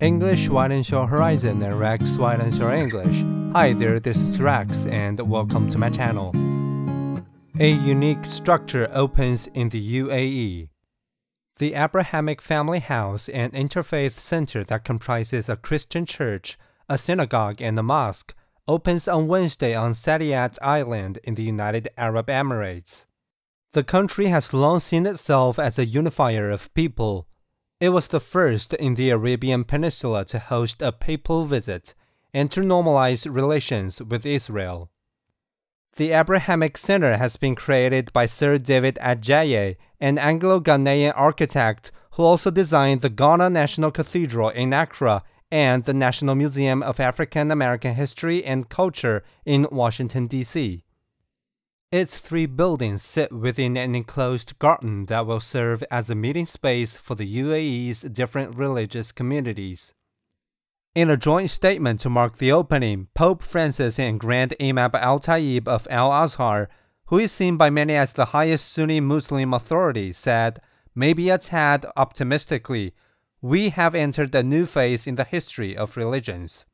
English widens your horizon and Rex widens your English. Hi there, this is Rex and welcome to my channel. A unique structure opens in the UAE. The Abrahamic Family House, an interfaith center that comprises a Christian church, a synagogue, and a mosque, opens on Wednesday on Saadiyat Island in the United Arab Emirates. The country has long seen itself as a unifier of people it was the first in the Arabian Peninsula to host a papal visit and to normalize relations with Israel. The Abrahamic Center has been created by Sir David Adjaye, an Anglo Ghanaian architect who also designed the Ghana National Cathedral in Accra and the National Museum of African American History and Culture in Washington, D.C. Its three buildings sit within an enclosed garden that will serve as a meeting space for the UAE's different religious communities. In a joint statement to mark the opening, Pope Francis and Grand Imam Al Tayyib of Al Azhar, who is seen by many as the highest Sunni Muslim authority, said, maybe a tad optimistically, we have entered a new phase in the history of religions.